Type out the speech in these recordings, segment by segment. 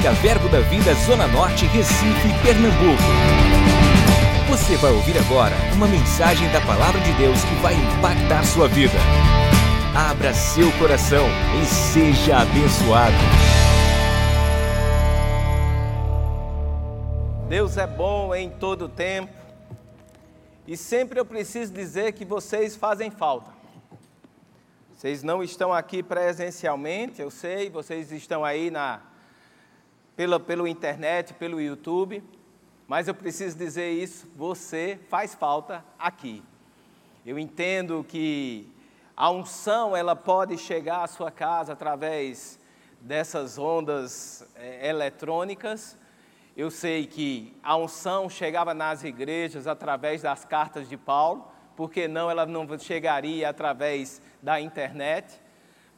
Evangélica Verbo da Vida Zona Norte, Recife, Pernambuco. Você vai ouvir agora uma mensagem da Palavra de Deus que vai impactar sua vida. Abra seu coração e seja abençoado. Deus é bom em todo tempo e sempre eu preciso dizer que vocês fazem falta. Vocês não estão aqui presencialmente, eu sei, vocês estão aí na, pela, pelo internet, pelo YouTube, mas eu preciso dizer isso, você faz falta aqui. Eu entendo que a unção ela pode chegar à sua casa através dessas ondas é, eletrônicas. Eu sei que a unção chegava nas igrejas através das cartas de Paulo, porque não ela não chegaria através da internet.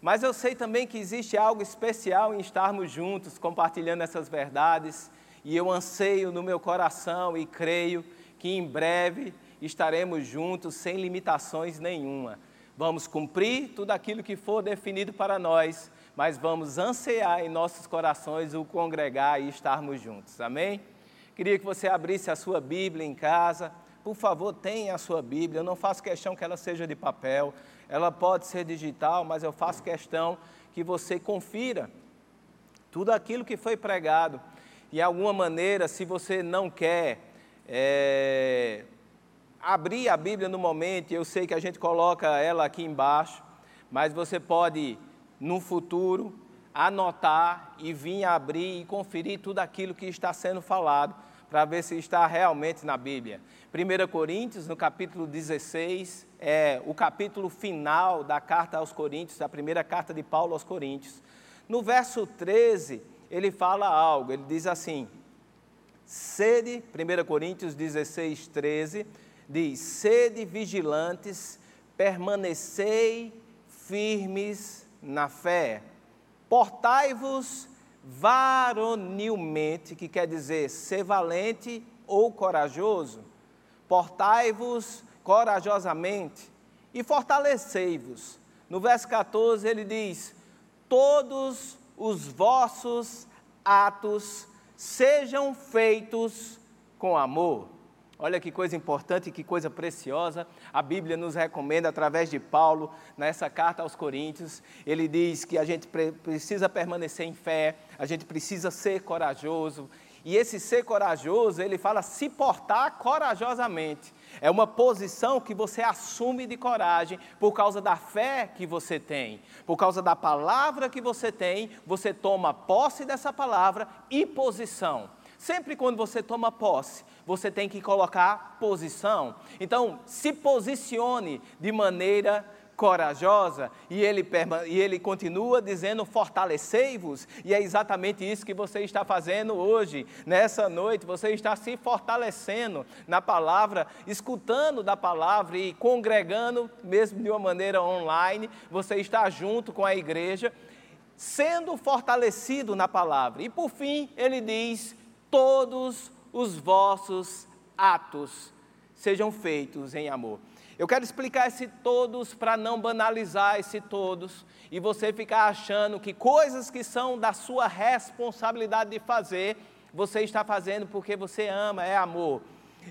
Mas eu sei também que existe algo especial em estarmos juntos, compartilhando essas verdades, e eu anseio no meu coração e creio que em breve estaremos juntos sem limitações nenhuma. Vamos cumprir tudo aquilo que for definido para nós, mas vamos ansiar em nossos corações o congregar e estarmos juntos. Amém? Queria que você abrisse a sua Bíblia em casa por favor, tenha a sua Bíblia. Eu não faço questão que ela seja de papel, ela pode ser digital, mas eu faço questão que você confira tudo aquilo que foi pregado. De alguma maneira, se você não quer é, abrir a Bíblia no momento, eu sei que a gente coloca ela aqui embaixo, mas você pode, no futuro, anotar e vir abrir e conferir tudo aquilo que está sendo falado para ver se está realmente na Bíblia. 1 Coríntios, no capítulo 16, é o capítulo final da carta aos Coríntios, a primeira carta de Paulo aos Coríntios. No verso 13, ele fala algo, ele diz assim: sede, 1 Coríntios 16, 13, diz: sede vigilantes, permanecei firmes na fé, portai-vos varonilmente, que quer dizer ser valente ou corajoso, portai-vos corajosamente e fortalecei-vos. No verso 14 ele diz: Todos os vossos atos sejam feitos com amor. Olha que coisa importante, que coisa preciosa. A Bíblia nos recomenda, através de Paulo, nessa carta aos Coríntios, ele diz que a gente precisa permanecer em fé, a gente precisa ser corajoso. E esse ser corajoso, ele fala se portar corajosamente. É uma posição que você assume de coragem por causa da fé que você tem, por causa da palavra que você tem, você toma posse dessa palavra e posição. Sempre quando você toma posse, você tem que colocar posição. Então, se posicione de maneira corajosa, e ele, e ele continua dizendo: fortalecei-vos, e é exatamente isso que você está fazendo hoje, nessa noite, você está se fortalecendo na palavra, escutando da palavra e congregando, mesmo de uma maneira online, você está junto com a igreja, sendo fortalecido na palavra. E por fim, ele diz: todos os vossos atos sejam feitos em amor. Eu quero explicar esse todos para não banalizar esse todos e você ficar achando que coisas que são da sua responsabilidade de fazer, você está fazendo porque você ama, é amor.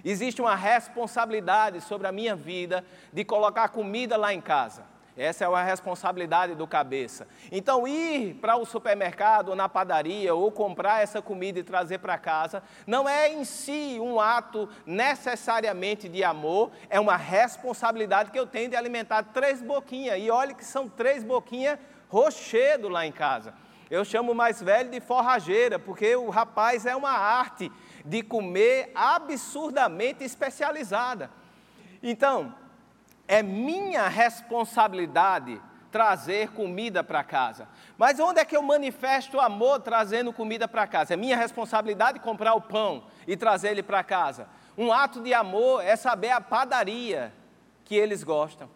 Existe uma responsabilidade sobre a minha vida de colocar comida lá em casa. Essa é uma responsabilidade do cabeça. Então, ir para o supermercado ou na padaria ou comprar essa comida e trazer para casa não é em si um ato necessariamente de amor, é uma responsabilidade que eu tenho de alimentar três boquinhas. E olhe que são três boquinhas rochedo lá em casa. Eu chamo o mais velho de forrageira, porque o rapaz é uma arte de comer absurdamente especializada. Então, é minha responsabilidade trazer comida para casa. Mas onde é que eu manifesto amor trazendo comida para casa? É minha responsabilidade comprar o pão e trazer ele para casa. Um ato de amor é saber a padaria que eles gostam.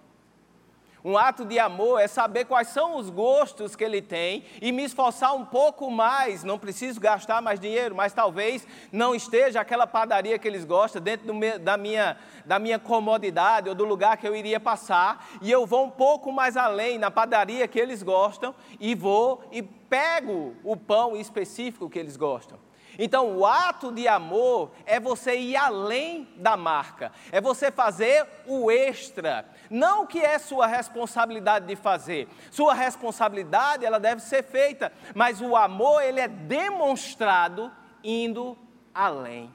Um ato de amor é saber quais são os gostos que ele tem e me esforçar um pouco mais. Não preciso gastar mais dinheiro, mas talvez não esteja aquela padaria que eles gostam dentro meu, da, minha, da minha comodidade ou do lugar que eu iria passar. E eu vou um pouco mais além na padaria que eles gostam e vou e pego o pão específico que eles gostam. Então, o ato de amor é você ir além da marca, é você fazer o extra, não o que é sua responsabilidade de fazer. Sua responsabilidade, ela deve ser feita, mas o amor, ele é demonstrado indo além.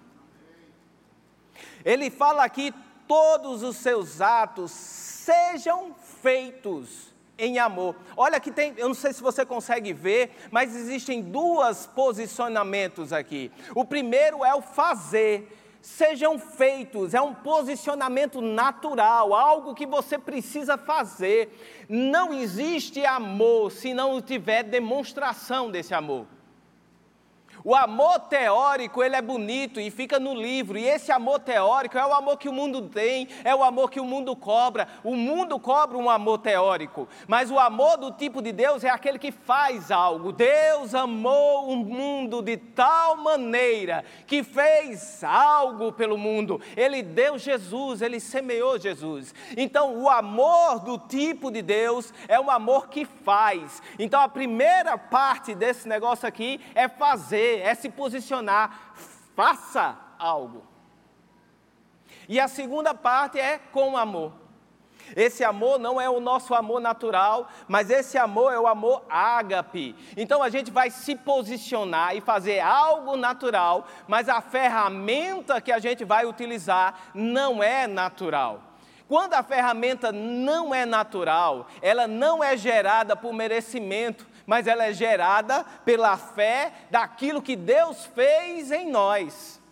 Ele fala aqui: todos os seus atos sejam feitos em amor. Olha que tem, eu não sei se você consegue ver, mas existem dois posicionamentos aqui. O primeiro é o fazer. Sejam feitos, é um posicionamento natural, algo que você precisa fazer. Não existe amor se não tiver demonstração desse amor. O amor teórico, ele é bonito e fica no livro, e esse amor teórico é o amor que o mundo tem, é o amor que o mundo cobra. O mundo cobra um amor teórico, mas o amor do tipo de Deus é aquele que faz algo. Deus amou o mundo de tal maneira que fez algo pelo mundo. Ele deu Jesus, ele semeou Jesus. Então, o amor do tipo de Deus é um amor que faz. Então, a primeira parte desse negócio aqui é fazer fazer, é se posicionar, faça algo. E a segunda parte é com amor. Esse amor não é o nosso amor natural, mas esse amor é o amor ágape. Então a gente vai se posicionar e fazer algo natural, mas a ferramenta que a gente vai utilizar não é natural. Quando a ferramenta não é natural, ela não é gerada por merecimento, mas ela é gerada pela fé daquilo que Deus fez em nós.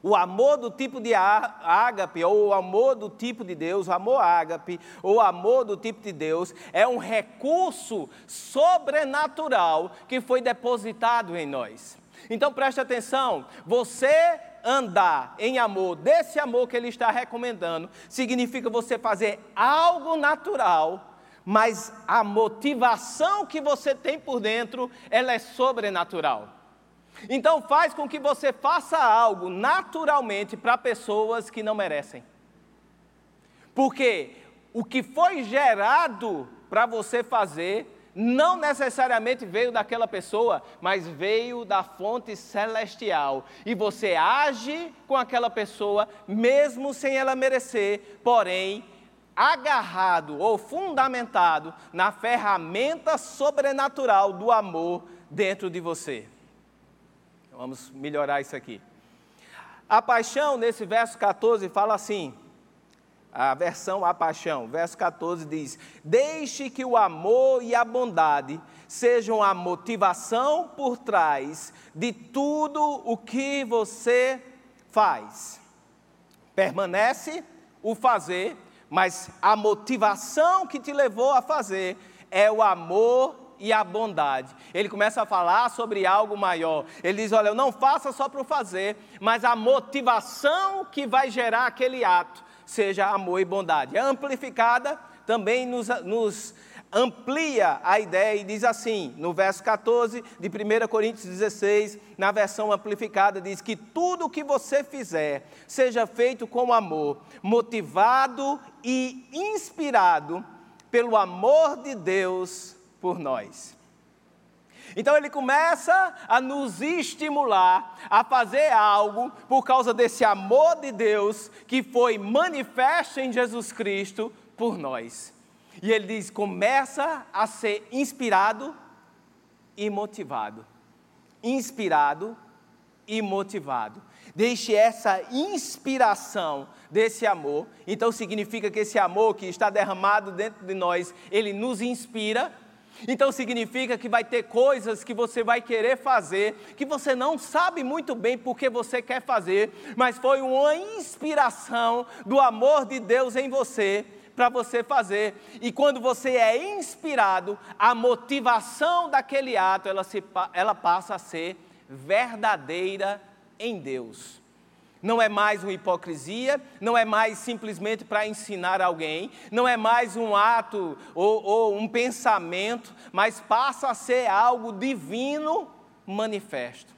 O amor do tipo de ágape, ou o amor do tipo de Deus, o amor ágape, ou o amor do tipo de Deus, é um recurso sobrenatural que foi depositado em nós. Então preste atenção, você andar em amor, desse amor que ele está recomendando, significa você fazer algo natural mas a motivação que você tem por dentro, ela é sobrenatural. Então faz com que você faça algo naturalmente para pessoas que não merecem. Porque o que foi gerado para você fazer não necessariamente veio daquela pessoa, mas veio da fonte celestial. E você age com aquela pessoa, mesmo sem ela merecer, porém agarrado ou fundamentado na ferramenta sobrenatural do amor dentro de você. Vamos melhorar isso aqui. A paixão, nesse verso 14, fala assim: a versão A Paixão, verso 14 diz: Deixe que o amor e a bondade sejam a motivação por trás de tudo o que você faz. Permanece o fazer mas a motivação que te levou a fazer é o amor e a bondade. Ele começa a falar sobre algo maior. Ele diz: Olha, eu não faça só para fazer, mas a motivação que vai gerar aquele ato seja amor e bondade. É amplificada também nos, nos amplia a ideia e diz assim, no verso 14 de 1 Coríntios 16, na versão amplificada, diz que tudo o que você fizer seja feito com amor, motivado e inspirado pelo amor de Deus por nós. Então ele começa a nos estimular a fazer algo por causa desse amor de Deus que foi manifesto em Jesus Cristo por nós. E ele diz: começa a ser inspirado e motivado. Inspirado e motivado. Deixe essa inspiração desse amor. Então significa que esse amor que está derramado dentro de nós, ele nos inspira. Então significa que vai ter coisas que você vai querer fazer, que você não sabe muito bem porque você quer fazer, mas foi uma inspiração do amor de Deus em você para você fazer. E quando você é inspirado, a motivação daquele ato, ela, se, ela passa a ser verdadeira em Deus. Não é mais uma hipocrisia, não é mais simplesmente para ensinar alguém, não é mais um ato ou, ou um pensamento, mas passa a ser algo divino manifesto.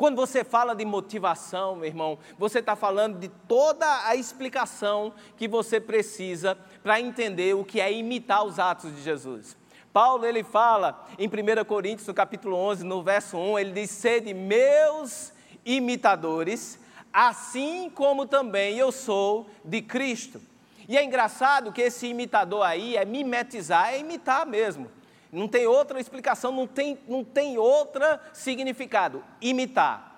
Quando você fala de motivação, meu irmão, você está falando de toda a explicação que você precisa para entender o que é imitar os atos de Jesus. Paulo ele fala em 1 Coríntios, no capítulo 11, no verso 1, ele diz: Sede meus imitadores, assim como também eu sou de Cristo. E é engraçado que esse imitador aí é mimetizar, é imitar mesmo. Não tem outra explicação, não tem, não tem outro significado. Imitar.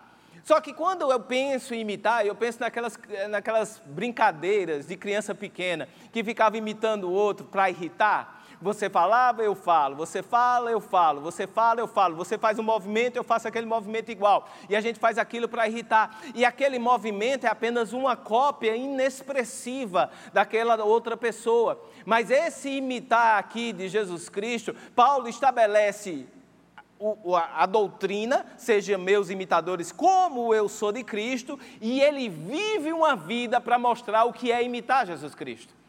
Só que quando eu penso em imitar, eu penso naquelas, naquelas brincadeiras de criança pequena que ficava imitando o outro para irritar. Você falava, eu falo. Você fala, eu falo. Você fala, eu falo. Você faz um movimento, eu faço aquele movimento igual. E a gente faz aquilo para irritar. E aquele movimento é apenas uma cópia inexpressiva daquela outra pessoa. Mas esse imitar aqui de Jesus Cristo, Paulo estabelece a doutrina, sejam meus imitadores como eu sou de Cristo, e ele vive uma vida para mostrar o que é imitar Jesus Cristo.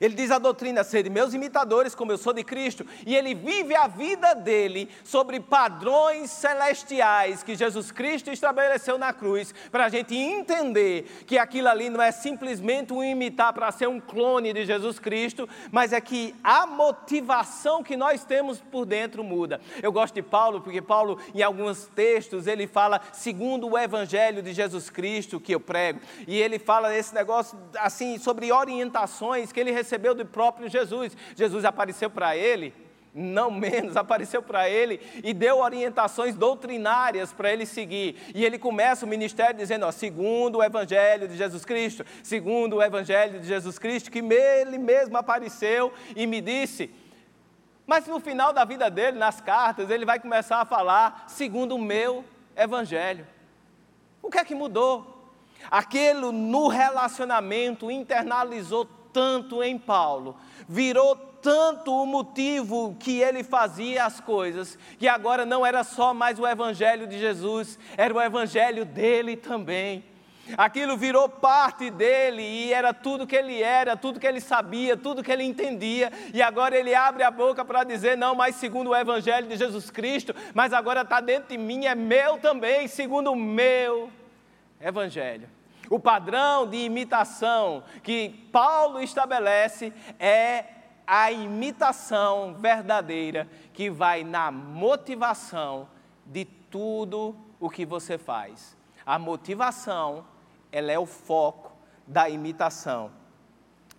Ele diz a doutrina: sede meus imitadores, como eu sou de Cristo, e ele vive a vida dele sobre padrões celestiais que Jesus Cristo estabeleceu na cruz, para a gente entender que aquilo ali não é simplesmente um imitar para ser um clone de Jesus Cristo, mas é que a motivação que nós temos por dentro muda. Eu gosto de Paulo, porque Paulo, em alguns textos, ele fala segundo o evangelho de Jesus Cristo que eu prego, e ele fala esse negócio assim sobre orientações que ele recebeu recebeu do próprio Jesus. Jesus apareceu para ele, não menos, apareceu para ele e deu orientações doutrinárias para ele seguir. E ele começa o ministério dizendo: ó, segundo o Evangelho de Jesus Cristo, segundo o Evangelho de Jesus Cristo, que ele mesmo apareceu e me disse. Mas no final da vida dele, nas cartas, ele vai começar a falar segundo o meu Evangelho. O que é que mudou? Aquilo no relacionamento internalizou tanto em Paulo, virou tanto o motivo que ele fazia as coisas, que agora não era só mais o evangelho de Jesus, era o evangelho dele também. Aquilo virou parte dele e era tudo que ele era, tudo que ele sabia, tudo que ele entendia. E agora ele abre a boca para dizer: não, mas segundo o Evangelho de Jesus Cristo, mas agora está dentro de mim, é meu também, segundo o meu Evangelho. O padrão de imitação que Paulo estabelece é a imitação verdadeira que vai na motivação de tudo o que você faz. A motivação, ela é o foco da imitação.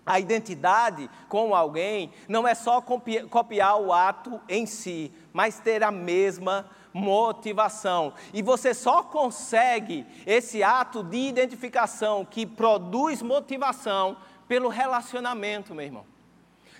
A identidade com alguém não é só copiar o ato em si, mas ter a mesma motivação. E você só consegue esse ato de identificação que produz motivação pelo relacionamento, meu irmão.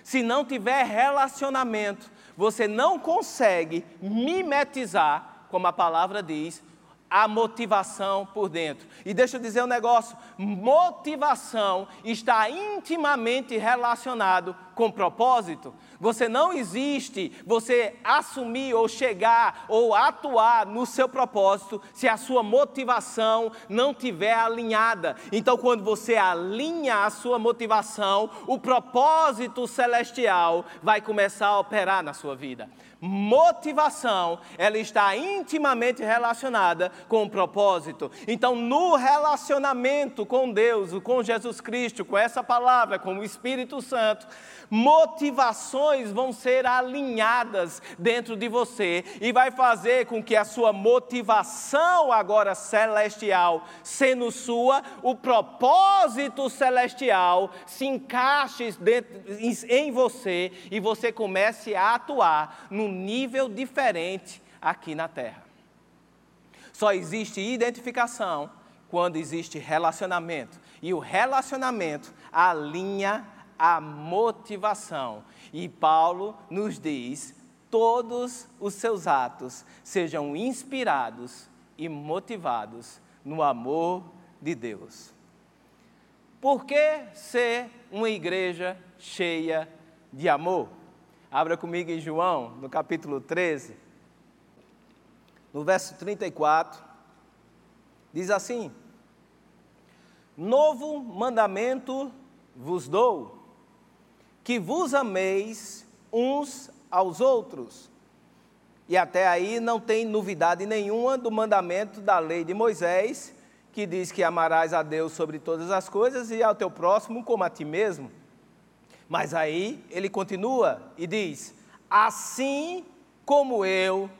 Se não tiver relacionamento, você não consegue mimetizar, como a palavra diz, a motivação por dentro. E deixa eu dizer um negócio: motivação está intimamente relacionado com propósito. Você não existe você assumir ou chegar ou atuar no seu propósito se a sua motivação não tiver alinhada. Então, quando você alinha a sua motivação, o propósito celestial vai começar a operar na sua vida motivação, ela está intimamente relacionada com o propósito. Então, no relacionamento com Deus, com Jesus Cristo, com essa palavra, com o Espírito Santo, motivações vão ser alinhadas dentro de você e vai fazer com que a sua motivação agora celestial, sendo sua, o propósito celestial se encaixe dentro, em você e você comece a atuar num nível diferente aqui na terra. Só existe identificação quando existe relacionamento. E o relacionamento alinha a motivação. E Paulo nos diz: todos os seus atos sejam inspirados e motivados no amor de Deus. Por que ser uma igreja cheia de amor? Abra comigo em João, no capítulo 13, no verso 34, diz assim: Novo mandamento vos dou, que vos ameis uns aos outros. E até aí não tem novidade nenhuma do mandamento da lei de Moisés, que diz que amarás a Deus sobre todas as coisas e ao teu próximo como a ti mesmo. Mas aí ele continua e diz: Assim como eu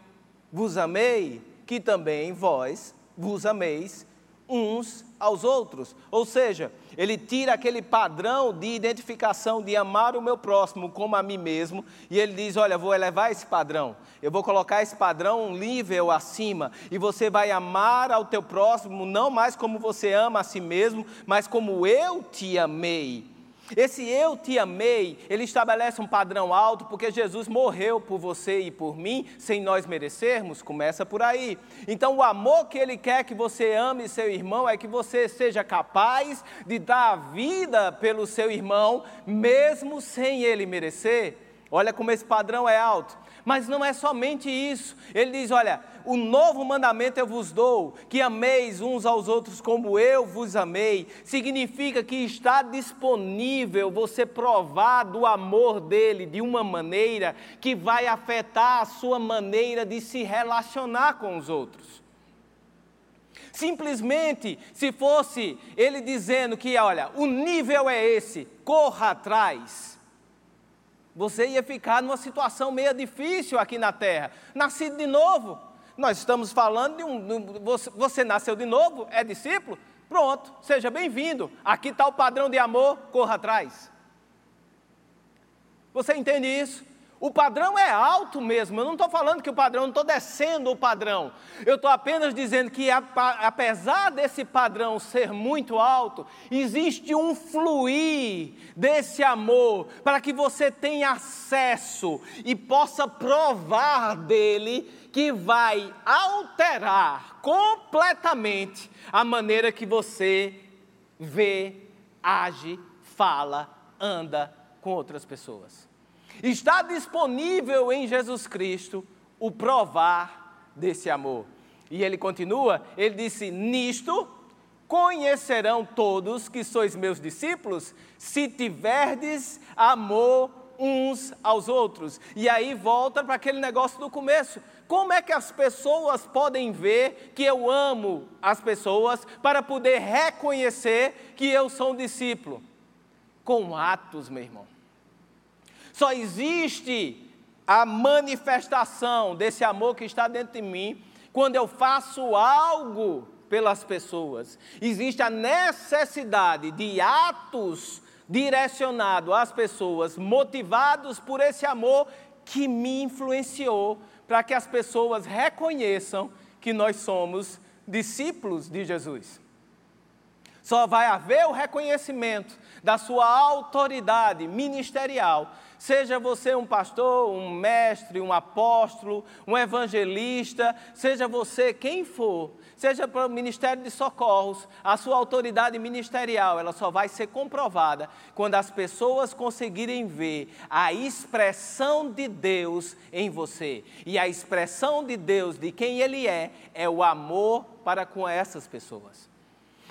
vos amei, que também vós vos ameis uns aos outros. Ou seja, ele tira aquele padrão de identificação de amar o meu próximo como a mim mesmo, e ele diz: Olha, vou elevar esse padrão, eu vou colocar esse padrão um nível acima, e você vai amar ao teu próximo não mais como você ama a si mesmo, mas como eu te amei. Esse eu te amei, ele estabelece um padrão alto, porque Jesus morreu por você e por mim, sem nós merecermos, começa por aí. Então, o amor que ele quer que você ame seu irmão é que você seja capaz de dar a vida pelo seu irmão, mesmo sem ele merecer. Olha como esse padrão é alto. Mas não é somente isso. Ele diz: Olha, o novo mandamento eu vos dou, que ameis uns aos outros como eu vos amei. Significa que está disponível você provar do amor dele de uma maneira que vai afetar a sua maneira de se relacionar com os outros. Simplesmente, se fosse ele dizendo que, olha, o nível é esse, corra atrás você ia ficar numa situação meio difícil aqui na terra. Nascido de novo. Nós estamos falando de um. Você, você nasceu de novo, é discípulo? Pronto, seja bem-vindo. Aqui está o padrão de amor, corra atrás. Você entende isso? O padrão é alto mesmo. Eu não estou falando que o padrão, não estou descendo o padrão. Eu estou apenas dizendo que, apesar desse padrão ser muito alto, existe um fluir desse amor para que você tenha acesso e possa provar dele, que vai alterar completamente a maneira que você vê, age, fala, anda com outras pessoas. Está disponível em Jesus Cristo o provar desse amor. E ele continua, ele disse: Nisto conhecerão todos que sois meus discípulos, se tiverdes amor uns aos outros. E aí volta para aquele negócio do começo. Como é que as pessoas podem ver que eu amo as pessoas para poder reconhecer que eu sou um discípulo? Com atos, meu irmão. Só existe a manifestação desse amor que está dentro de mim quando eu faço algo pelas pessoas. Existe a necessidade de atos direcionados às pessoas, motivados por esse amor que me influenciou, para que as pessoas reconheçam que nós somos discípulos de Jesus. Só vai haver o reconhecimento da sua autoridade ministerial Seja você um pastor, um mestre, um apóstolo, um evangelista, seja você quem for, seja para o Ministério de Socorros, a sua autoridade ministerial, ela só vai ser comprovada quando as pessoas conseguirem ver a expressão de Deus em você. E a expressão de Deus, de quem Ele é, é o amor para com essas pessoas.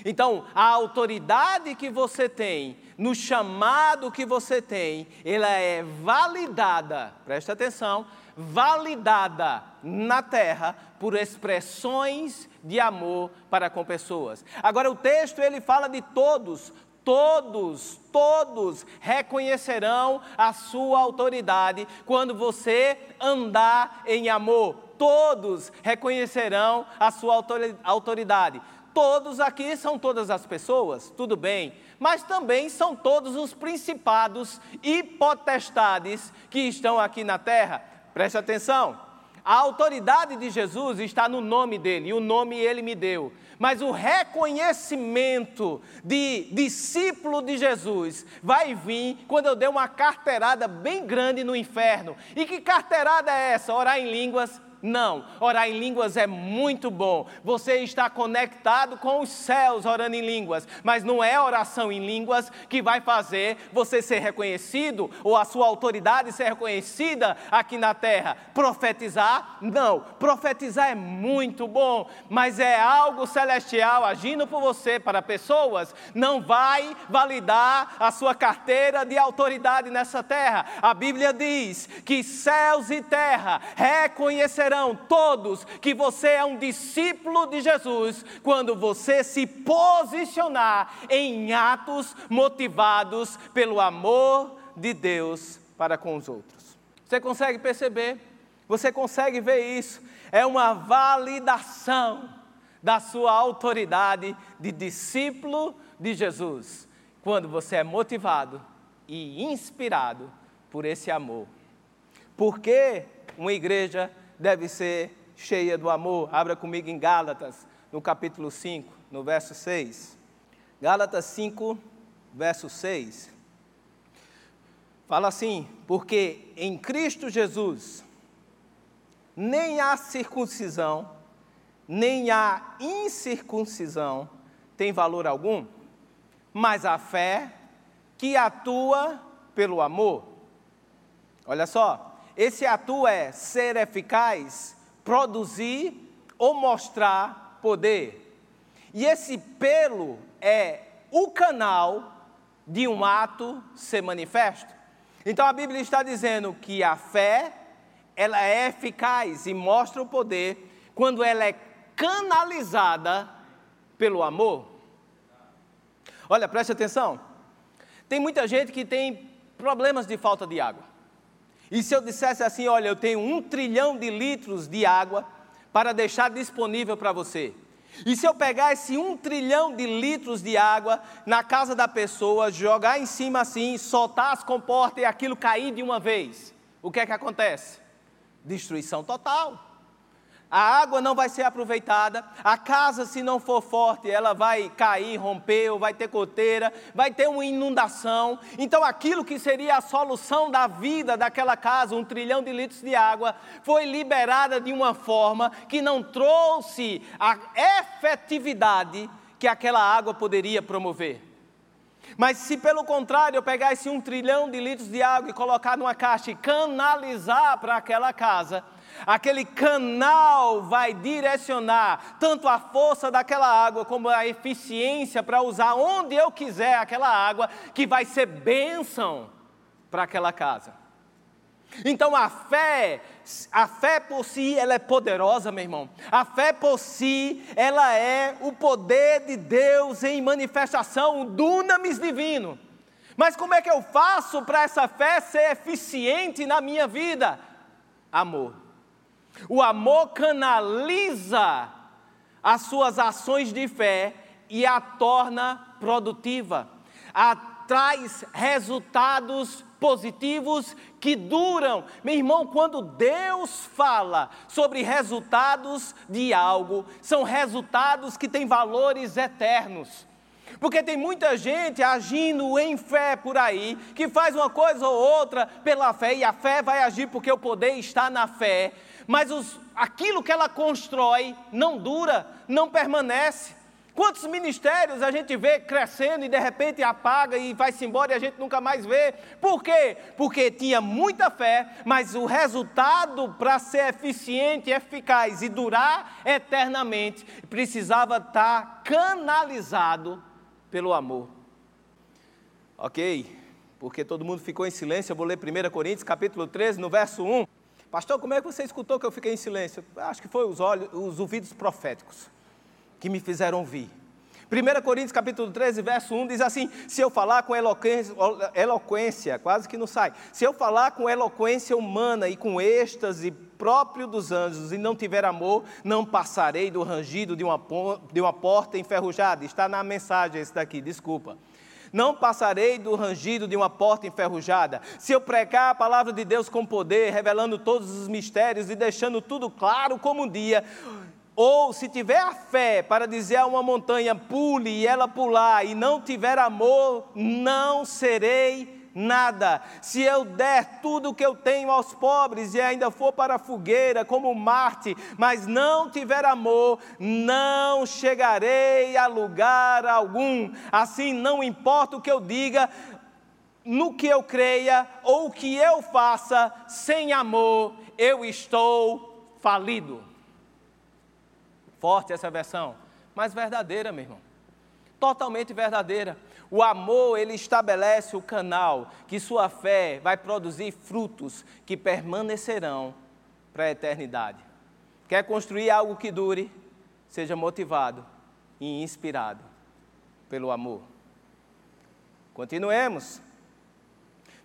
Então, a autoridade que você tem, no chamado que você tem, ela é validada, presta atenção, validada na terra por expressões de amor para com pessoas. Agora o texto ele fala de todos, todos, todos reconhecerão a sua autoridade quando você andar em amor. Todos reconhecerão a sua autoridade. Todos aqui são todas as pessoas, tudo bem, mas também são todos os principados e potestades que estão aqui na terra. Preste atenção. A autoridade de Jesus está no nome dele, e o nome ele me deu. Mas o reconhecimento de discípulo de Jesus vai vir quando eu der uma carteirada bem grande no inferno. E que carteirada é essa? Orar em línguas, Não, orar em línguas é muito bom. Você está conectado com os céus orando em línguas, mas não é oração em línguas que vai fazer você ser reconhecido ou a sua autoridade ser reconhecida aqui na terra. Profetizar? Não. Profetizar é muito bom, mas é algo celestial agindo por você para pessoas, não vai validar a sua carteira de autoridade nessa terra. A Bíblia diz que céus e terra reconhecerão verão todos que você é um discípulo de Jesus quando você se posicionar em atos motivados pelo amor de Deus para com os outros. Você consegue perceber? Você consegue ver isso? É uma validação da sua autoridade de discípulo de Jesus, quando você é motivado e inspirado por esse amor. Porque uma igreja deve ser cheia do amor. Abra comigo em Gálatas, no capítulo 5, no verso 6. Gálatas 5, verso 6. Fala assim: porque em Cristo Jesus nem a circuncisão, nem a incircuncisão tem valor algum, mas a fé que atua pelo amor. Olha só, esse ato é ser eficaz, produzir ou mostrar poder. E esse pelo é o canal de um ato ser manifesto. Então a Bíblia está dizendo que a fé, ela é eficaz e mostra o poder quando ela é canalizada pelo amor. Olha, preste atenção. Tem muita gente que tem problemas de falta de água. E se eu dissesse assim: olha, eu tenho um trilhão de litros de água para deixar disponível para você. E se eu pegar esse um trilhão de litros de água na casa da pessoa, jogar em cima assim, soltar as comportas e aquilo cair de uma vez, o que é que acontece? Destruição total a água não vai ser aproveitada, a casa, se não for forte, ela vai cair, romper, ou vai ter goteira, vai ter uma inundação. Então, aquilo que seria a solução da vida daquela casa, um trilhão de litros de água, foi liberada de uma forma que não trouxe a efetividade que aquela água poderia promover. Mas se pelo contrário eu pegar esse um trilhão de litros de água e colocar numa caixa e canalizar para aquela casa, Aquele canal vai direcionar tanto a força daquela água como a eficiência para usar onde eu quiser aquela água, que vai ser bênção para aquela casa. Então a fé, a fé por si, ela é poderosa, meu irmão. A fé por si, ela é o poder de Deus em manifestação, o dunamis divino. Mas como é que eu faço para essa fé ser eficiente na minha vida? Amor. O amor canaliza as suas ações de fé e a torna produtiva, traz resultados positivos que duram. Meu irmão, quando Deus fala sobre resultados de algo, são resultados que têm valores eternos. Porque tem muita gente agindo em fé por aí, que faz uma coisa ou outra pela fé, e a fé vai agir porque o poder está na fé, mas os, aquilo que ela constrói não dura, não permanece. Quantos ministérios a gente vê crescendo e de repente apaga e vai-se embora e a gente nunca mais vê? Por quê? Porque tinha muita fé, mas o resultado para ser eficiente, eficaz e durar eternamente precisava estar canalizado pelo amor. Ok, porque todo mundo ficou em silêncio, eu vou ler 1 Coríntios capítulo 13, no verso 1. Pastor, como é que você escutou que eu fiquei em silêncio? Acho que foi os, olhos, os ouvidos proféticos que me fizeram ouvir. 1 Coríntios capítulo 13, verso 1 diz assim: Se eu falar com eloquência, eloquência, quase que não sai. Se eu falar com eloquência humana e com êxtase próprio dos anjos e não tiver amor, não passarei do rangido de uma, de uma porta enferrujada. Está na mensagem esse daqui, desculpa. Não passarei do rangido de uma porta enferrujada. Se eu pregar a palavra de Deus com poder, revelando todos os mistérios e deixando tudo claro como um dia, ou se tiver a fé para dizer a uma montanha, pule e ela pular, e não tiver amor, não serei nada. Se eu der tudo o que eu tenho aos pobres e ainda for para a fogueira como Marte, mas não tiver amor, não chegarei a lugar algum. Assim, não importa o que eu diga, no que eu creia ou o que eu faça, sem amor, eu estou falido. Forte essa versão, mas verdadeira, meu irmão. Totalmente verdadeira. O amor, ele estabelece o canal que sua fé vai produzir frutos que permanecerão para a eternidade. Quer construir algo que dure? Seja motivado e inspirado pelo amor. Continuemos.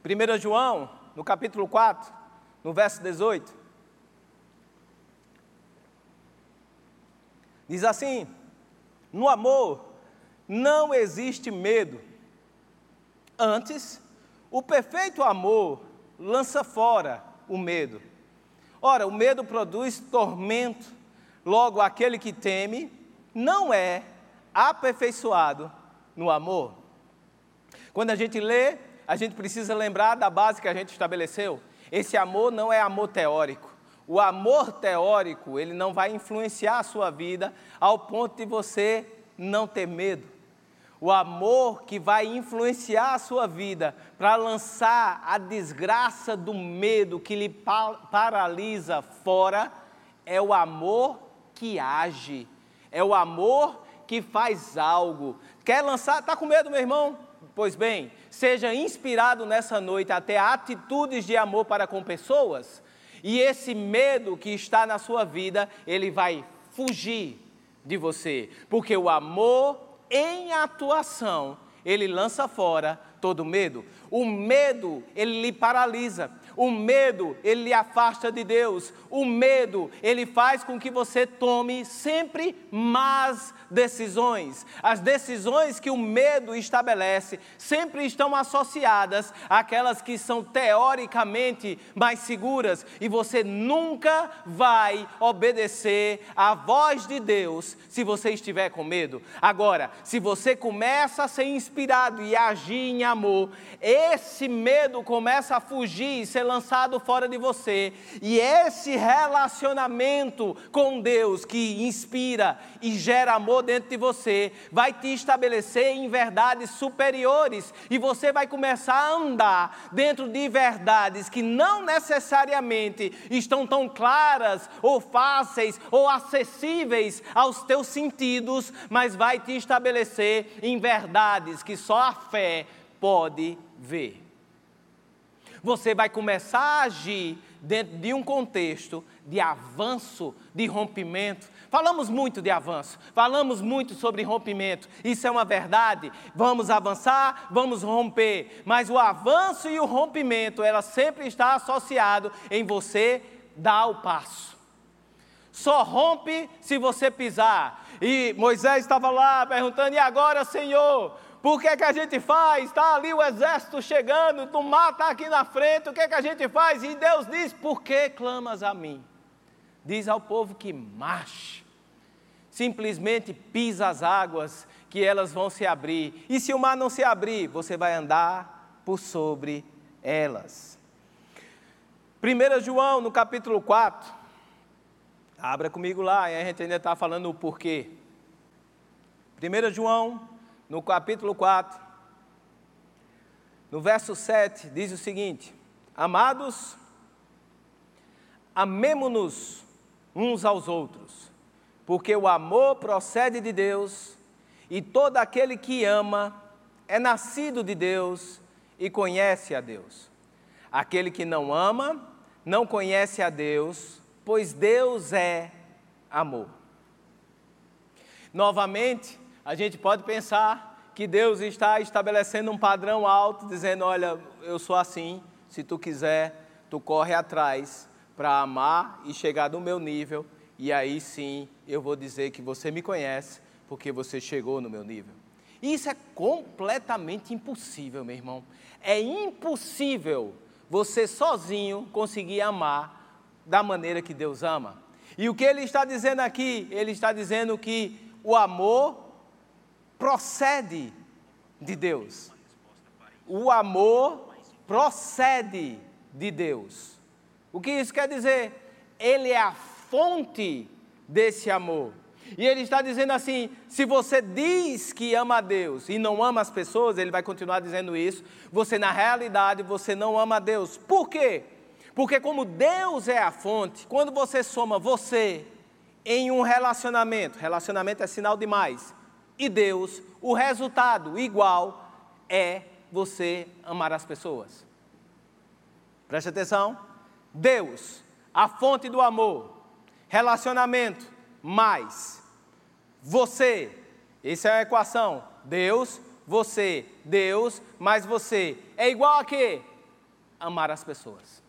1 João, no capítulo 4, no verso 18. Diz assim: No amor não existe medo. Antes, o perfeito amor lança fora o medo. Ora, o medo produz tormento, logo aquele que teme não é aperfeiçoado no amor. Quando a gente lê, a gente precisa lembrar da base que a gente estabeleceu. Esse amor não é amor teórico. O amor teórico, ele não vai influenciar a sua vida ao ponto de você não ter medo. O amor que vai influenciar a sua vida para lançar a desgraça do medo que lhe paralisa fora é o amor que age, é o amor que faz algo. Quer lançar? Está com medo, meu irmão? Pois bem, seja inspirado nessa noite a ter atitudes de amor para com pessoas, e esse medo que está na sua vida, ele vai fugir de você, porque o amor em atuação, ele lança fora todo medo. O medo, ele lhe paralisa. O medo, ele lhe afasta de Deus. O medo, ele faz com que você tome sempre más decisões. As decisões que o medo estabelece sempre estão associadas àquelas que são teoricamente mais seguras e você nunca vai obedecer à voz de Deus se você estiver com medo. Agora, se você começa a ser inspirado e agir em amor, esse medo começa a fugir e ser lançado fora de você, e esse relacionamento com Deus que inspira e gera amor dentro de você, vai te estabelecer em verdades superiores e você vai começar a andar dentro de verdades que não necessariamente estão tão claras ou fáceis ou acessíveis aos teus sentidos, mas vai te estabelecer em verdades que só a fé pode ver. Você vai começar a agir dentro de um contexto de avanço, de rompimento, Falamos muito de avanço, falamos muito sobre rompimento, isso é uma verdade. Vamos avançar, vamos romper, mas o avanço e o rompimento, ela sempre está associado em você dar o passo. Só rompe se você pisar. E Moisés estava lá perguntando: e agora, Senhor? Por que, que a gente faz? Está ali o exército chegando, o mar está aqui na frente, o que, que a gente faz? E Deus diz: Por que clamas a mim? Diz ao povo que marche simplesmente pisa as águas, que elas vão se abrir. E se o mar não se abrir, você vai andar por sobre elas. 1 João, no capítulo 4, abra comigo lá, e a gente ainda está falando o porquê. 1 João, no capítulo 4, no verso 7, diz o seguinte: Amados, amemo-nos uns aos outros porque o amor procede de Deus, e todo aquele que ama é nascido de Deus e conhece a Deus. Aquele que não ama não conhece a Deus, pois Deus é amor. Novamente, a gente pode pensar que Deus está estabelecendo um padrão alto, dizendo: Olha, eu sou assim, se tu quiser, tu corre atrás para amar e chegar no meu nível e aí sim eu vou dizer que você me conhece, porque você chegou no meu nível. Isso é completamente impossível, meu irmão. É impossível você sozinho conseguir amar da maneira que Deus ama. E o que ele está dizendo aqui? Ele está dizendo que o amor procede de Deus. O amor procede de Deus. O que isso quer dizer? Ele é a fonte desse amor. E ele está dizendo assim: se você diz que ama a Deus e não ama as pessoas, ele vai continuar dizendo isso, você na realidade você não ama a Deus. Por quê? Porque como Deus é a fonte, quando você soma você em um relacionamento, relacionamento é sinal de mais, e Deus, o resultado igual é você amar as pessoas. Preste atenção. Deus, a fonte do amor, relacionamento mais você. Essa é a equação. Deus, você, Deus, mais você. É igual a quê? Amar as pessoas.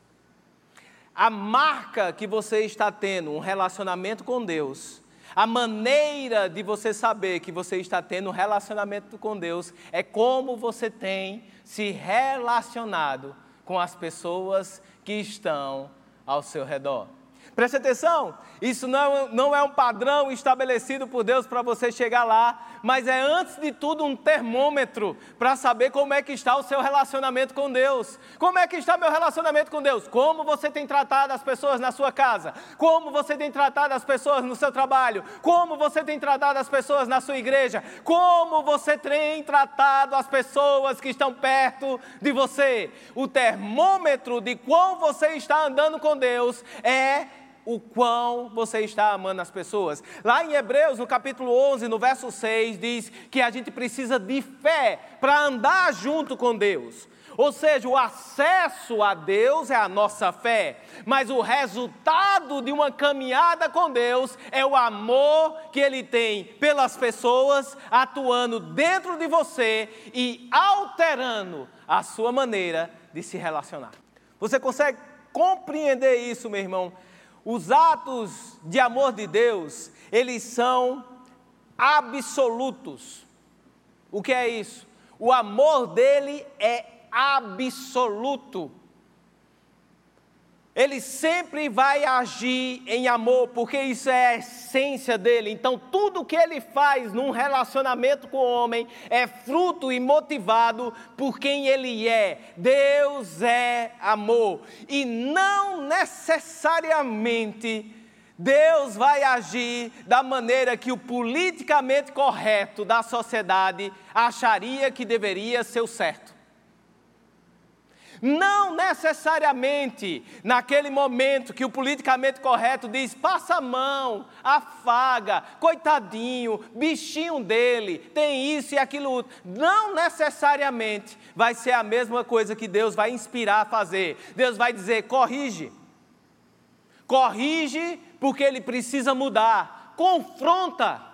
A marca que você está tendo um relacionamento com Deus, a maneira de você saber que você está tendo um relacionamento com Deus é como você tem se relacionado com as pessoas que estão ao seu redor. Preste atenção, isso não, não é um padrão estabelecido por Deus para você chegar lá, mas é antes de tudo um termômetro para saber como é que está o seu relacionamento com Deus. Como é que está meu relacionamento com Deus? Como você tem tratado as pessoas na sua casa? Como você tem tratado as pessoas no seu trabalho? Como você tem tratado as pessoas na sua igreja? Como você tem tratado as pessoas que estão perto de você? O termômetro de quão você está andando com Deus é o quão você está amando as pessoas. Lá em Hebreus, no capítulo 11, no verso 6, diz que a gente precisa de fé para andar junto com Deus. Ou seja, o acesso a Deus é a nossa fé, mas o resultado de uma caminhada com Deus é o amor que Ele tem pelas pessoas, atuando dentro de você e alterando a sua maneira de se relacionar. Você consegue compreender isso, meu irmão? Os atos de amor de Deus, eles são absolutos. O que é isso? O amor dele é absoluto. Ele sempre vai agir em amor, porque isso é a essência dele. Então, tudo que ele faz num relacionamento com o homem é fruto e motivado por quem ele é. Deus é amor. E não necessariamente Deus vai agir da maneira que o politicamente correto da sociedade acharia que deveria ser o certo. Não necessariamente naquele momento que o politicamente correto diz: passa a mão, afaga, coitadinho, bichinho dele, tem isso e aquilo. Não necessariamente vai ser a mesma coisa que Deus vai inspirar a fazer. Deus vai dizer: corrige. Corrige porque ele precisa mudar. Confronta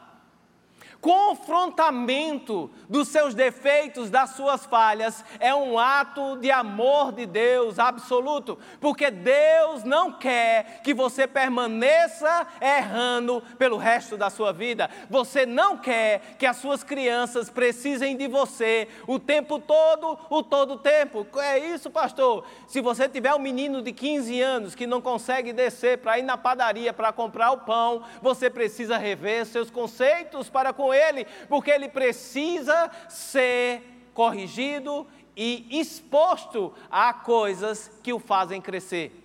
confrontamento dos seus defeitos, das suas falhas, é um ato de amor de Deus absoluto, porque Deus não quer que você permaneça errando pelo resto da sua vida. Você não quer que as suas crianças precisem de você o tempo todo, o todo tempo. É isso, pastor. Se você tiver um menino de 15 anos que não consegue descer para ir na padaria para comprar o pão, você precisa rever seus conceitos para com ele, porque ele precisa ser corrigido e exposto a coisas que o fazem crescer.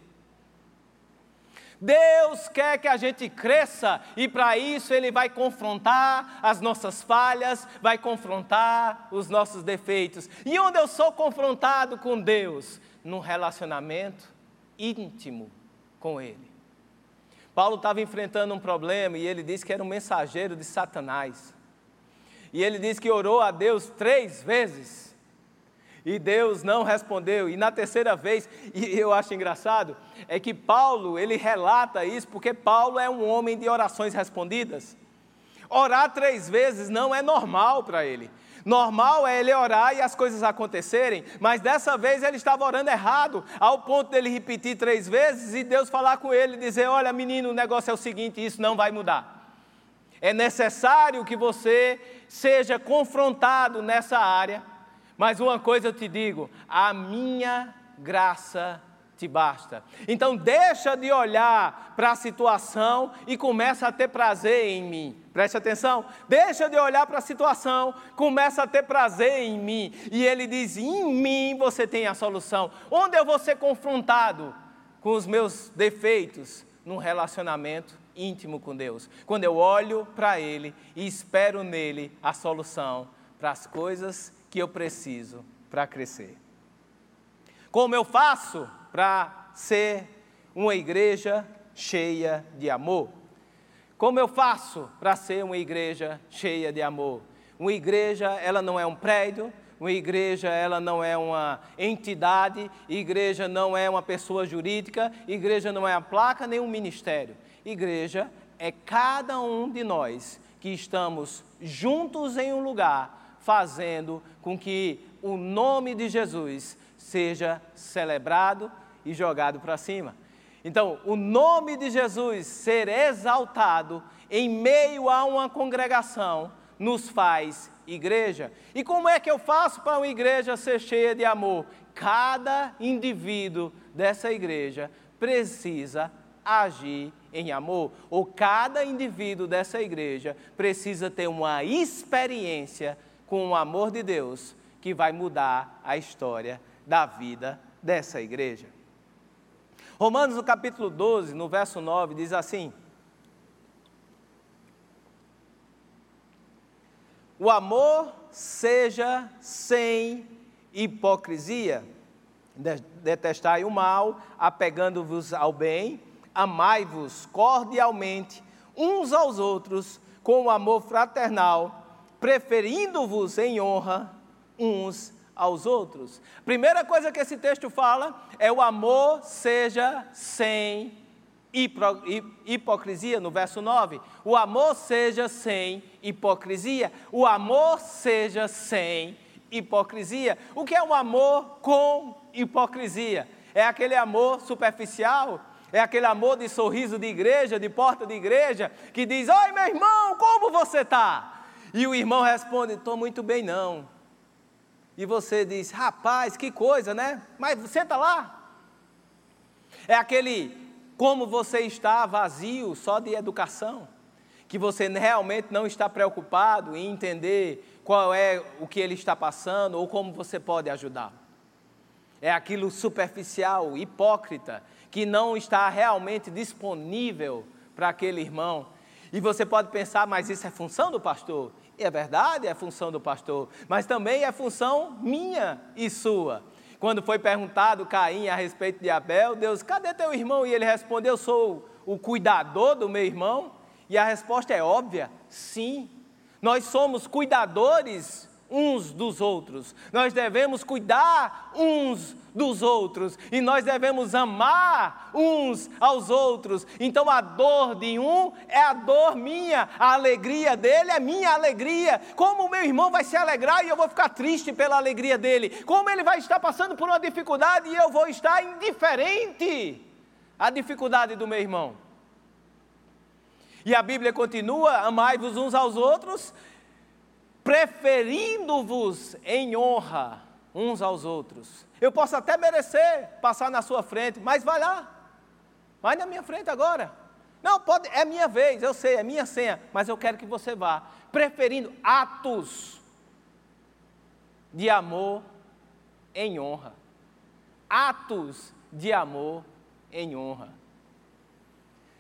Deus quer que a gente cresça e para isso Ele vai confrontar as nossas falhas, vai confrontar os nossos defeitos. E onde eu sou confrontado com Deus? Num relacionamento íntimo com Ele. Paulo estava enfrentando um problema e ele disse que era um mensageiro de Satanás. E ele diz que orou a Deus três vezes. E Deus não respondeu. E na terceira vez, e eu acho engraçado, é que Paulo, ele relata isso porque Paulo é um homem de orações respondidas. Orar três vezes não é normal para ele. Normal é ele orar e as coisas acontecerem, mas dessa vez ele estava orando errado, ao ponto dele repetir três vezes e Deus falar com ele dizer: Olha, menino, o negócio é o seguinte, isso não vai mudar. É necessário que você seja confrontado nessa área, mas uma coisa eu te digo: a minha graça te basta. Então deixa de olhar para a situação e começa a ter prazer em mim. Preste atenção. Deixa de olhar para a situação, começa a ter prazer em mim. E ele diz: "Em mim você tem a solução". Onde eu vou ser confrontado com os meus defeitos num relacionamento íntimo com Deus? Quando eu olho para ele e espero nele a solução para as coisas que eu preciso para crescer. Como eu faço para ser uma igreja cheia de amor? Como eu faço para ser uma igreja cheia de amor? Uma igreja, ela não é um prédio, uma igreja, ela não é uma entidade, igreja não é uma pessoa jurídica, igreja não é uma placa nem um ministério. Igreja é cada um de nós que estamos juntos em um lugar, fazendo com que o nome de Jesus seja celebrado e jogado para cima. Então, o nome de Jesus ser exaltado em meio a uma congregação nos faz igreja. E como é que eu faço para uma igreja ser cheia de amor? Cada indivíduo dessa igreja precisa agir em amor, ou cada indivíduo dessa igreja precisa ter uma experiência com o amor de Deus que vai mudar a história da vida dessa igreja. Romanos, no capítulo 12, no verso 9, diz assim: O amor seja sem hipocrisia, detestai o mal, apegando-vos ao bem, amai-vos cordialmente uns aos outros com o amor fraternal, preferindo-vos em honra uns aos outros. Primeira coisa que esse texto fala é o amor seja sem hipocrisia, no verso 9. O amor seja sem hipocrisia. O amor seja sem hipocrisia. O que é um amor com hipocrisia? É aquele amor superficial? É aquele amor de sorriso de igreja, de porta de igreja, que diz: Oi, meu irmão, como você está? E o irmão responde: Estou muito bem, não e você diz: rapaz, que coisa, né? Mas senta lá. É aquele como você está vazio só de educação, que você realmente não está preocupado em entender qual é o que ele está passando ou como você pode ajudar. É aquilo superficial, hipócrita, que não está realmente disponível para aquele irmão. E você pode pensar, mas isso é função do pastor? É verdade, é função do pastor, mas também é função minha e sua. Quando foi perguntado Caim a respeito de Abel, Deus, cadê teu irmão? E ele respondeu: Eu sou o cuidador do meu irmão. E a resposta é óbvia: sim. Nós somos cuidadores uns dos outros. Nós devemos cuidar uns dos outros e nós devemos amar uns aos outros. Então a dor de um é a dor minha, a alegria dele é minha alegria. Como o meu irmão vai se alegrar e eu vou ficar triste pela alegria dele? Como ele vai estar passando por uma dificuldade e eu vou estar indiferente à dificuldade do meu irmão? E a Bíblia continua: amai-vos uns aos outros preferindo-vos em honra uns aos outros. Eu posso até merecer passar na sua frente, mas vai lá, vai na minha frente agora. Não, pode, é minha vez, eu sei, é minha senha, mas eu quero que você vá, preferindo atos de amor em honra. Atos de amor em honra.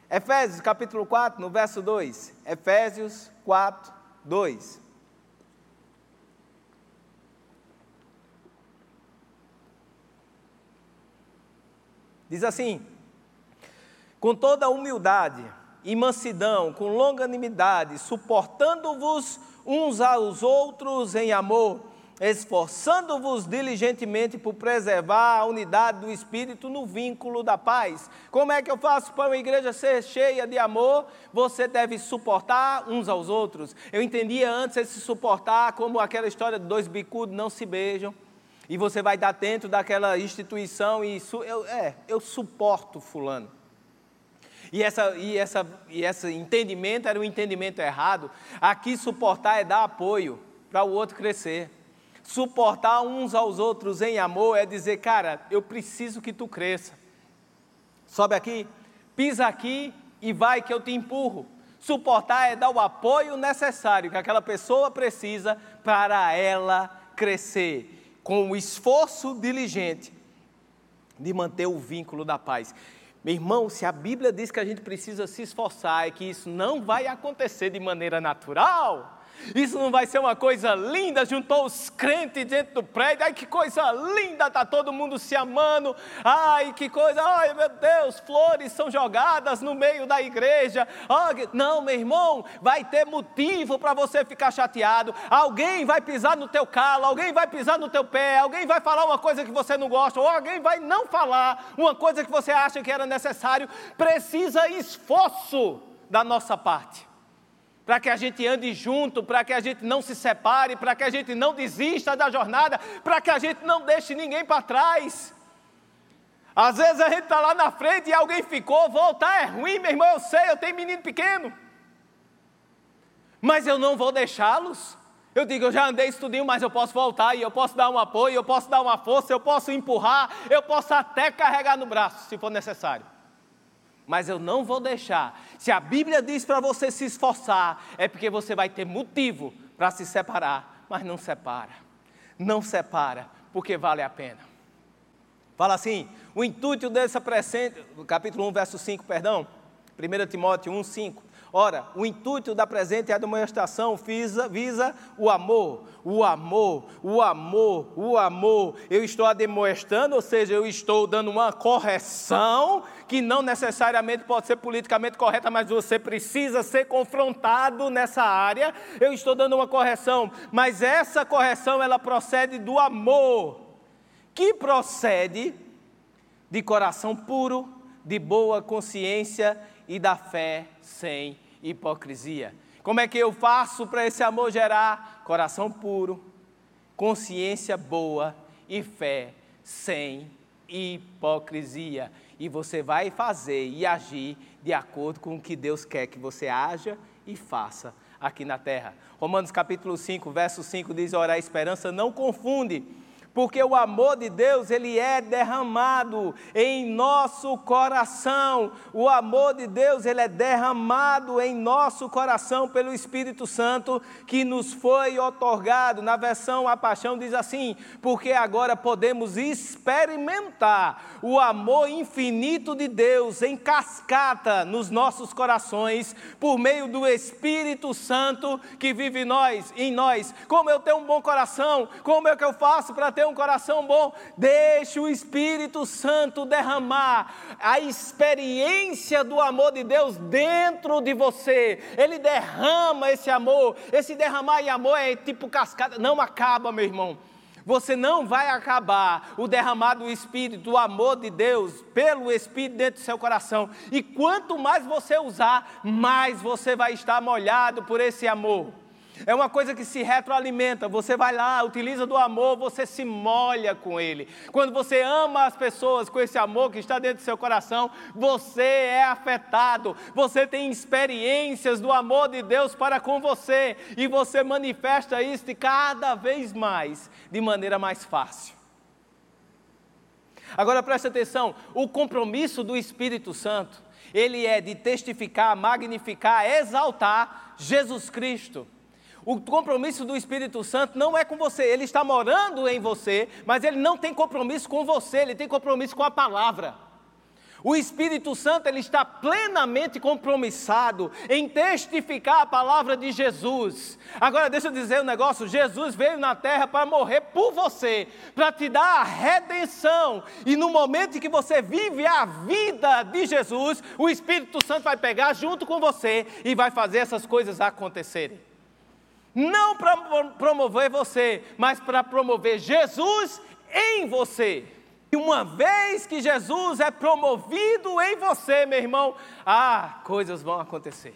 Efésios capítulo 4, no verso 2. Efésios 4, 2. Diz assim: com toda humildade e mansidão, com longanimidade, suportando-vos uns aos outros em amor, esforçando-vos diligentemente por preservar a unidade do Espírito no vínculo da paz. Como é que eu faço para uma igreja ser cheia de amor? Você deve suportar uns aos outros. Eu entendia antes esse suportar como aquela história de dois bicudos não se beijam. E você vai dar dentro daquela instituição e eu, é, eu suporto fulano. E, essa, e, essa, e esse entendimento era um entendimento errado. Aqui suportar é dar apoio para o outro crescer. Suportar uns aos outros em amor é dizer, cara, eu preciso que tu cresça. Sobe aqui, pisa aqui e vai que eu te empurro. Suportar é dar o apoio necessário que aquela pessoa precisa para ela crescer, com o esforço diligente de manter o vínculo da paz. Meu irmão, se a Bíblia diz que a gente precisa se esforçar, é que isso não vai acontecer de maneira natural. Isso não vai ser uma coisa linda, juntou os crentes dentro do prédio, ai que coisa linda, está todo mundo se amando, ai que coisa, ai meu Deus, flores são jogadas no meio da igreja. Não, meu irmão, vai ter motivo para você ficar chateado. Alguém vai pisar no teu calo, alguém vai pisar no teu pé, alguém vai falar uma coisa que você não gosta, ou alguém vai não falar uma coisa que você acha que era necessário. Precisa esforço da nossa parte para que a gente ande junto, para que a gente não se separe, para que a gente não desista da jornada, para que a gente não deixe ninguém para trás. Às vezes a gente está lá na frente e alguém ficou, voltar é ruim, meu irmão, eu sei, eu tenho menino pequeno. Mas eu não vou deixá-los. Eu digo, eu já andei estudinho, mas eu posso voltar e eu posso dar um apoio, eu posso dar uma força, eu posso empurrar, eu posso até carregar no braço, se for necessário mas eu não vou deixar. Se a Bíblia diz para você se esforçar, é porque você vai ter motivo para se separar, mas não separa. Não separa, porque vale a pena. Fala assim: o intuito dessa presente, capítulo 1, verso 5, perdão, 1 Timóteo 1, 5. Ora, o intuito da presente demonstração visa, visa o amor, o amor, o amor, o amor. Eu estou a demonstrando, ou seja, eu estou dando uma correção que não necessariamente pode ser politicamente correta, mas você precisa ser confrontado nessa área. Eu estou dando uma correção, mas essa correção ela procede do amor, que procede de coração puro, de boa consciência e da fé sem hipocrisia. Como é que eu faço para esse amor gerar coração puro, consciência boa e fé sem hipocrisia? E você vai fazer e agir de acordo com o que Deus quer que você haja e faça aqui na terra. Romanos capítulo 5, verso 5 diz: Ora, a esperança não confunde porque o amor de Deus ele é derramado em nosso coração. O amor de Deus ele é derramado em nosso coração pelo Espírito Santo que nos foi otorgado. Na versão A Paixão diz assim: porque agora podemos experimentar o amor infinito de Deus em cascata nos nossos corações por meio do Espírito Santo que vive em nós, em nós. Como eu tenho um bom coração? Como é que eu faço para ter ter um coração bom, deixe o Espírito Santo derramar a experiência do amor de Deus dentro de você. Ele derrama esse amor. Esse derramar de amor é tipo cascata, não acaba, meu irmão. Você não vai acabar o derramar do Espírito, o amor de Deus, pelo Espírito dentro do seu coração. E quanto mais você usar, mais você vai estar molhado por esse amor. É uma coisa que se retroalimenta. Você vai lá, utiliza do amor, você se molha com ele. Quando você ama as pessoas com esse amor que está dentro do seu coração, você é afetado. Você tem experiências do amor de Deus para com você e você manifesta isso cada vez mais, de maneira mais fácil. Agora preste atenção, o compromisso do Espírito Santo, ele é de testificar, magnificar, exaltar Jesus Cristo. O compromisso do Espírito Santo não é com você, ele está morando em você, mas ele não tem compromisso com você, ele tem compromisso com a palavra. O Espírito Santo ele está plenamente compromissado em testificar a palavra de Jesus. Agora deixa eu dizer um negócio: Jesus veio na terra para morrer por você, para te dar a redenção. E no momento em que você vive a vida de Jesus, o Espírito Santo vai pegar junto com você e vai fazer essas coisas acontecerem não para promover você, mas para promover Jesus em você. E uma vez que Jesus é promovido em você, meu irmão, ah, coisas vão acontecer.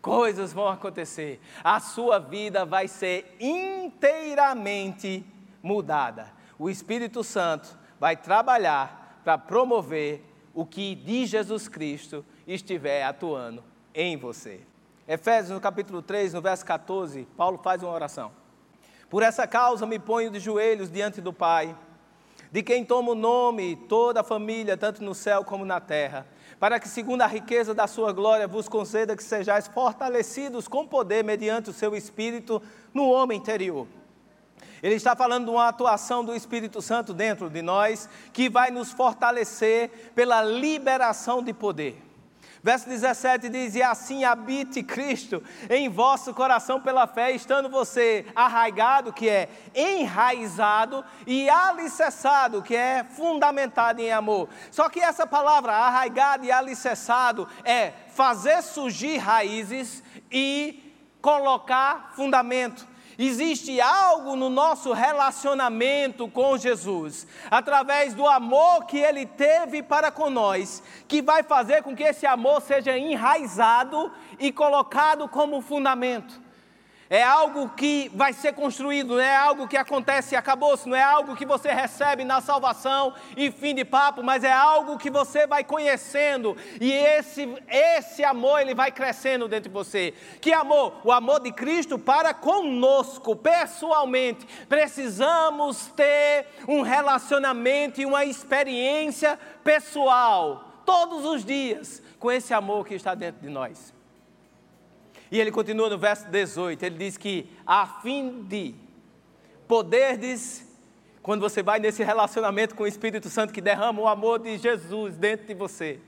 Coisas vão acontecer. A sua vida vai ser inteiramente mudada. O Espírito Santo vai trabalhar para promover o que de Jesus Cristo estiver atuando em você. Efésios, no capítulo 3, no verso 14, Paulo faz uma oração. Por essa causa me ponho de joelhos diante do Pai, de quem toma o nome toda a família, tanto no céu como na terra, para que, segundo a riqueza da sua glória, vos conceda que sejais fortalecidos com poder mediante o seu espírito no homem interior. Ele está falando de uma atuação do Espírito Santo dentro de nós, que vai nos fortalecer pela liberação de poder. Verso 17 diz: E assim habite Cristo em vosso coração pela fé, estando você arraigado, que é enraizado, e alicerçado, que é fundamentado em amor. Só que essa palavra, arraigado e alicerçado, é fazer surgir raízes e colocar fundamento. Existe algo no nosso relacionamento com Jesus, através do amor que Ele teve para com nós, que vai fazer com que esse amor seja enraizado e colocado como fundamento é algo que vai ser construído, não é algo que acontece e acabou-se, não é algo que você recebe na salvação e fim de papo, mas é algo que você vai conhecendo e esse, esse amor ele vai crescendo dentro de você. Que amor? O amor de Cristo para conosco, pessoalmente. Precisamos ter um relacionamento e uma experiência pessoal, todos os dias, com esse amor que está dentro de nós. E ele continua no verso 18, ele diz que a fim de poderdes, quando você vai nesse relacionamento com o Espírito Santo que derrama o amor de Jesus dentro de você,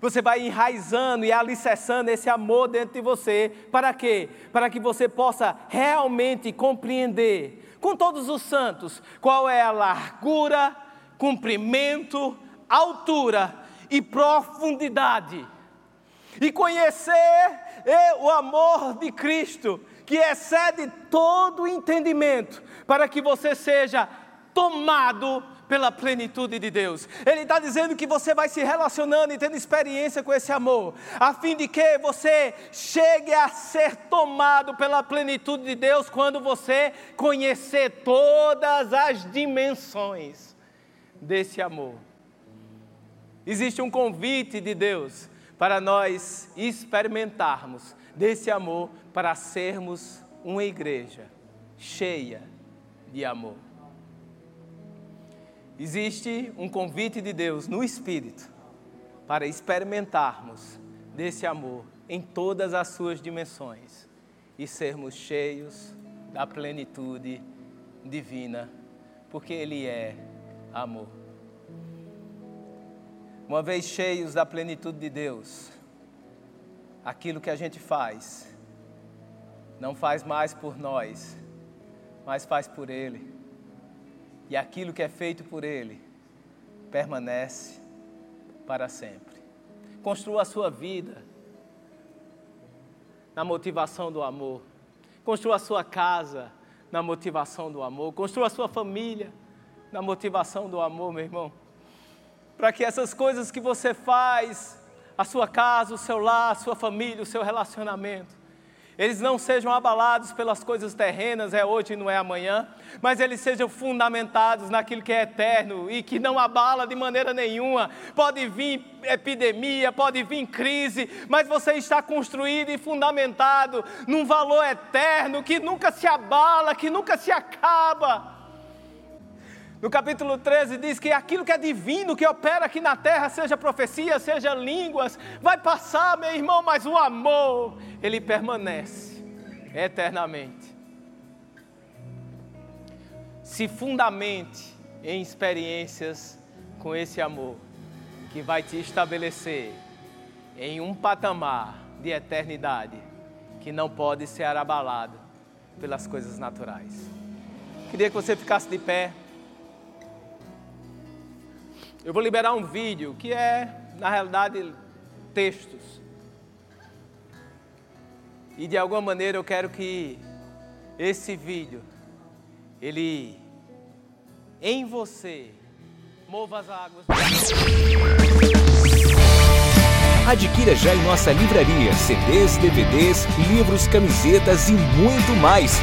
você vai enraizando e alicerçando esse amor dentro de você, para quê? Para que você possa realmente compreender com todos os santos qual é a largura, comprimento, altura e profundidade. E conhecer e o amor de Cristo, que excede todo entendimento, para que você seja tomado pela plenitude de Deus. Ele está dizendo que você vai se relacionando e tendo experiência com esse amor, a fim de que você chegue a ser tomado pela plenitude de Deus quando você conhecer todas as dimensões desse amor. Existe um convite de Deus para nós experimentarmos desse amor, para sermos uma igreja cheia de amor. Existe um convite de Deus no Espírito para experimentarmos desse amor em todas as suas dimensões e sermos cheios da plenitude divina, porque Ele é amor. Uma vez cheios da plenitude de Deus, aquilo que a gente faz, não faz mais por nós, mas faz por Ele. E aquilo que é feito por Ele permanece para sempre. Construa a sua vida na motivação do amor. Construa a sua casa na motivação do amor. Construa a sua família na motivação do amor, meu irmão para que essas coisas que você faz, a sua casa, o seu lar, a sua família, o seu relacionamento, eles não sejam abalados pelas coisas terrenas, é hoje e não é amanhã, mas eles sejam fundamentados naquilo que é eterno e que não abala de maneira nenhuma. Pode vir epidemia, pode vir crise, mas você está construído e fundamentado num valor eterno que nunca se abala, que nunca se acaba. No capítulo 13 diz que aquilo que é divino, que opera aqui na terra, seja profecia, seja línguas, vai passar, meu irmão, mas o amor, ele permanece eternamente. Se fundamente em experiências com esse amor, que vai te estabelecer em um patamar de eternidade que não pode ser abalado pelas coisas naturais. Queria que você ficasse de pé. Eu vou liberar um vídeo que é, na realidade, textos. E de alguma maneira eu quero que esse vídeo, ele em você, mova as águas. Adquira já em nossa livraria CDs, DVDs, livros, camisetas e muito mais.